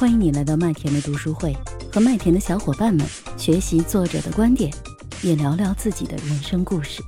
欢迎你来到麦田的读书会，和麦田的小伙伴们学习作者的观点，也聊聊自己的人生故事。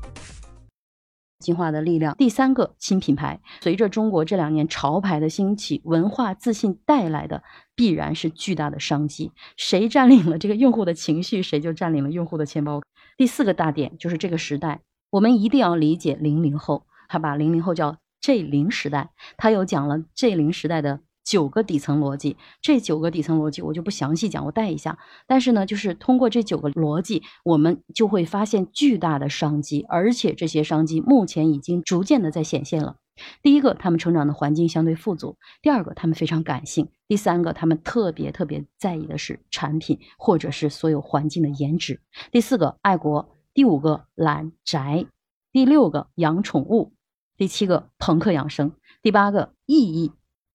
进化的力量，第三个新品牌，随着中国这两年潮牌的兴起，文化自信带来的必然是巨大的商机。谁占领了这个用户的情绪，谁就占领了用户的钱包。第四个大点就是这个时代，我们一定要理解零零后，他把零零后叫 J 零时代，他又讲了 J 零时代的。九个底层逻辑，这九个底层逻辑我就不详细讲，我带一下。但是呢，就是通过这九个逻辑，我们就会发现巨大的商机，而且这些商机目前已经逐渐的在显现了。第一个，他们成长的环境相对富足；第二个，他们非常感性；第三个，他们特别特别在意的是产品或者是所有环境的颜值；第四个，爱国；第五个，懒宅；第六个，养宠物；第七个，朋克养生；第八个，意义。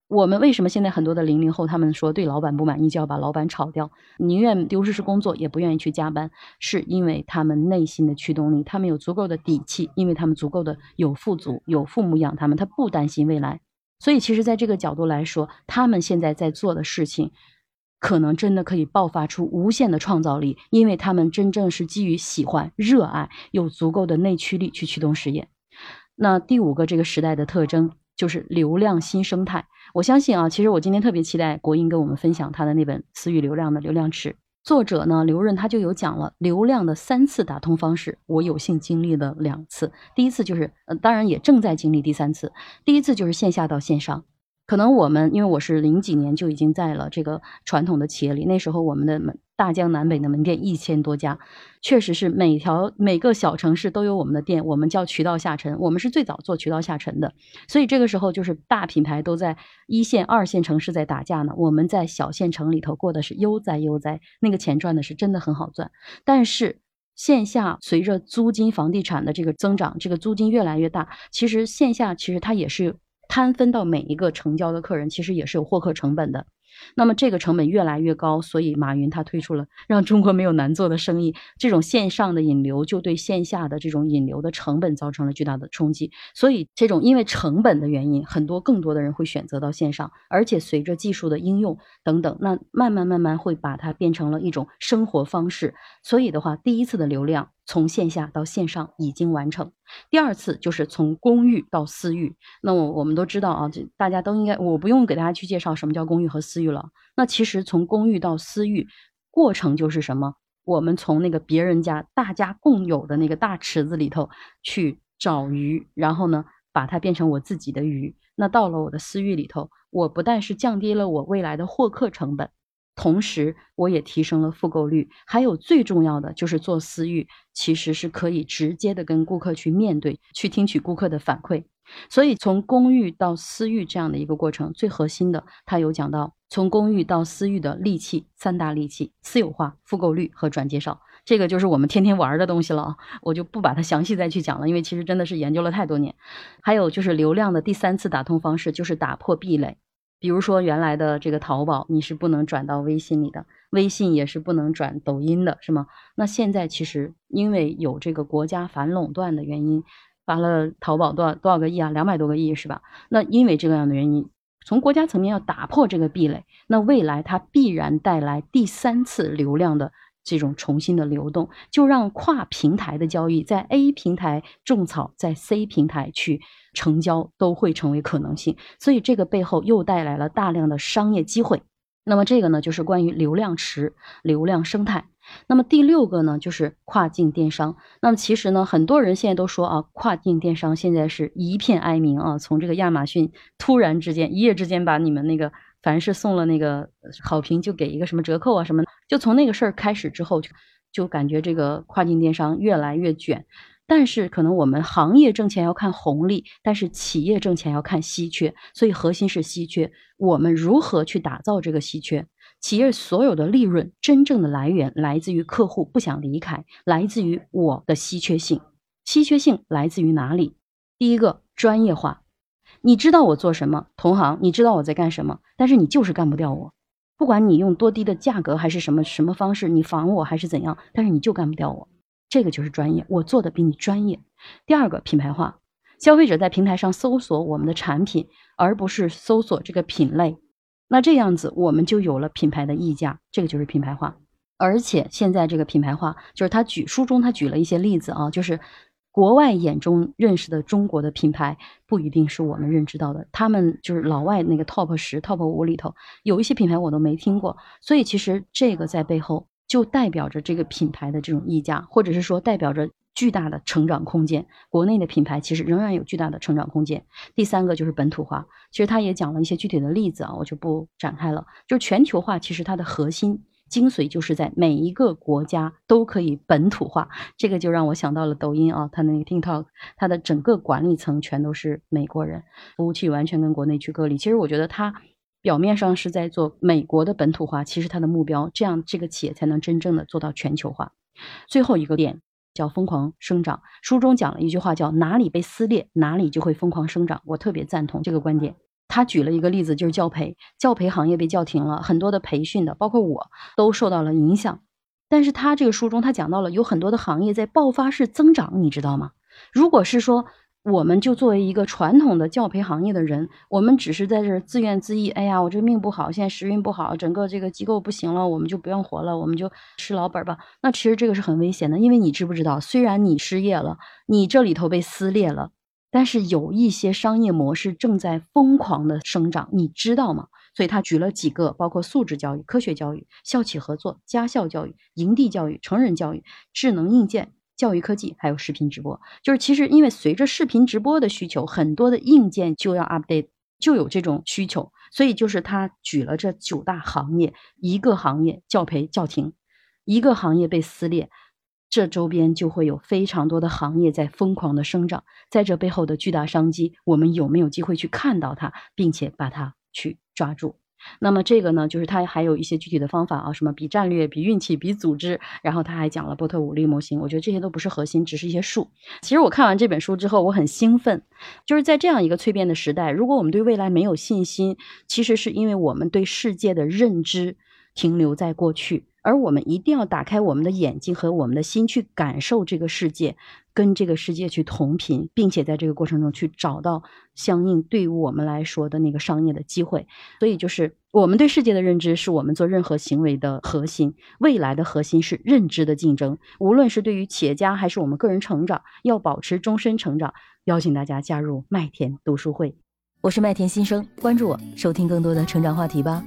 我们为什么现在很多的零零后，他们说对老板不满意就要把老板炒掉，宁愿丢失是工作也不愿意去加班，是因为他们内心的驱动力，他们有足够的底气，因为他们足够的有富足，有父母养他们，他不担心未来。所以其实，在这个角度来说，他们现在在做的事情，可能真的可以爆发出无限的创造力，因为他们真正是基于喜欢、热爱，有足够的内驱力去驱动事业。那第五个这个时代的特征就是流量新生态。我相信啊，其实我今天特别期待国英跟我们分享他的那本《私域流量的流量池》。作者呢，刘润他就有讲了流量的三次打通方式。我有幸经历了两次，第一次就是，呃，当然也正在经历第三次。第一次就是线下到线上。可能我们因为我是零几年就已经在了这个传统的企业里，那时候我们的门大江南北的门店一千多家，确实是每条每个小城市都有我们的店，我们叫渠道下沉，我们是最早做渠道下沉的，所以这个时候就是大品牌都在一线、二线城市在打架呢，我们在小县城里头过的是悠哉悠哉，那个钱赚的是真的很好赚。但是线下随着租金、房地产的这个增长，这个租金越来越大，其实线下其实它也是。摊分到每一个成交的客人，其实也是有获客成本的。那么这个成本越来越高，所以马云他推出了让中国没有难做的生意。这种线上的引流就对线下的这种引流的成本造成了巨大的冲击。所以这种因为成本的原因，很多更多的人会选择到线上，而且随着技术的应用等等，那慢慢慢慢会把它变成了一种生活方式。所以的话，第一次的流量。从线下到线上已经完成，第二次就是从公域到私域。那我我们都知道啊，这大家都应该，我不用给大家去介绍什么叫公域和私私域了。那其实从公域到私域过程就是什么？我们从那个别人家大家共有的那个大池子里头去找鱼，然后呢把它变成我自己的鱼。那到了我的私域里头，我不但是降低了我未来的获客成本。同时，我也提升了复购率。还有最重要的就是做私域，其实是可以直接的跟顾客去面对，去听取顾客的反馈。所以从公域到私域这样的一个过程，最核心的，他有讲到从公域到私域的利器三大利器：私有化、复购率和转介绍。这个就是我们天天玩的东西了啊，我就不把它详细再去讲了，因为其实真的是研究了太多年。还有就是流量的第三次打通方式，就是打破壁垒。比如说，原来的这个淘宝你是不能转到微信里的，微信也是不能转抖音的，是吗？那现在其实因为有这个国家反垄断的原因，发了淘宝多少多少个亿啊，两百多个亿是吧？那因为这个样的原因，从国家层面要打破这个壁垒，那未来它必然带来第三次流量的这种重新的流动，就让跨平台的交易在 A 平台种草，在 C 平台去。成交都会成为可能性，所以这个背后又带来了大量的商业机会。那么这个呢，就是关于流量池、流量生态。那么第六个呢，就是跨境电商。那么其实呢，很多人现在都说啊，跨境电商现在是一片哀鸣啊。从这个亚马逊突然之间一夜之间把你们那个凡是送了那个好评就给一个什么折扣啊什么，就从那个事儿开始之后，就就感觉这个跨境电商越来越卷。但是可能我们行业挣钱要看红利，但是企业挣钱要看稀缺，所以核心是稀缺。我们如何去打造这个稀缺？企业所有的利润真正的来源来自于客户不想离开，来自于我的稀缺性。稀缺性来自于哪里？第一个专业化，你知道我做什么，同行你知道我在干什么，但是你就是干不掉我，不管你用多低的价格还是什么什么方式，你防我还是怎样，但是你就干不掉我。这个就是专业，我做的比你专业。第二个品牌化，消费者在平台上搜索我们的产品，而不是搜索这个品类。那这样子我们就有了品牌的溢价，这个就是品牌化。而且现在这个品牌化，就是他举书中他举了一些例子啊，就是国外眼中认识的中国的品牌不一定是我们认知到的。他们就是老外那个 top 十、top 五里头有一些品牌我都没听过，所以其实这个在背后就代表着这个品牌的这种溢价，或者是说代表着巨大的成长空间。国内的品牌其实仍然有巨大的成长空间。第三个就是本土化，其实他也讲了一些具体的例子啊，我就不展开了。就是全球化，其实它的核心。精髓就是在每一个国家都可以本土化，这个就让我想到了抖音啊，它那个 TikTok，它的整个管理层全都是美国人，服务器完全跟国内去割离。其实我觉得它表面上是在做美国的本土化，其实它的目标这样这个企业才能真正的做到全球化。最后一个点叫疯狂生长，书中讲了一句话叫哪里被撕裂，哪里就会疯狂生长，我特别赞同这个观点。他举了一个例子，就是教培，教培行业被叫停了，很多的培训的，包括我都受到了影响。但是他这个书中他讲到了有很多的行业在爆发式增长，你知道吗？如果是说我们就作为一个传统的教培行业的人，我们只是在这自怨自艾，哎呀，我这命不好，现在时运不好，整个这个机构不行了，我们就不用活了，我们就吃老本吧。那其实这个是很危险的，因为你知不知道，虽然你失业了，你这里头被撕裂了。但是有一些商业模式正在疯狂的生长，你知道吗？所以他举了几个，包括素质教育、科学教育、校企合作、家校教育、营地教育、成人教育、智能硬件、教育科技，还有视频直播。就是其实因为随着视频直播的需求，很多的硬件就要 update，就有这种需求。所以就是他举了这九大行业，一个行业教培叫停，一个行业被撕裂。这周边就会有非常多的行业在疯狂的生长，在这背后的巨大商机，我们有没有机会去看到它，并且把它去抓住？那么这个呢，就是它还有一些具体的方法啊，什么比战略、比运气、比组织，然后他还讲了波特五力模型。我觉得这些都不是核心，只是一些数。其实我看完这本书之后，我很兴奋，就是在这样一个蜕变的时代，如果我们对未来没有信心，其实是因为我们对世界的认知停留在过去。而我们一定要打开我们的眼睛和我们的心，去感受这个世界，跟这个世界去同频，并且在这个过程中去找到相应对于我们来说的那个商业的机会。所以，就是我们对世界的认知是我们做任何行为的核心。未来的核心是认知的竞争，无论是对于企业家还是我们个人成长，要保持终身成长。邀请大家加入麦田读书会，我是麦田新生，关注我，收听更多的成长话题吧。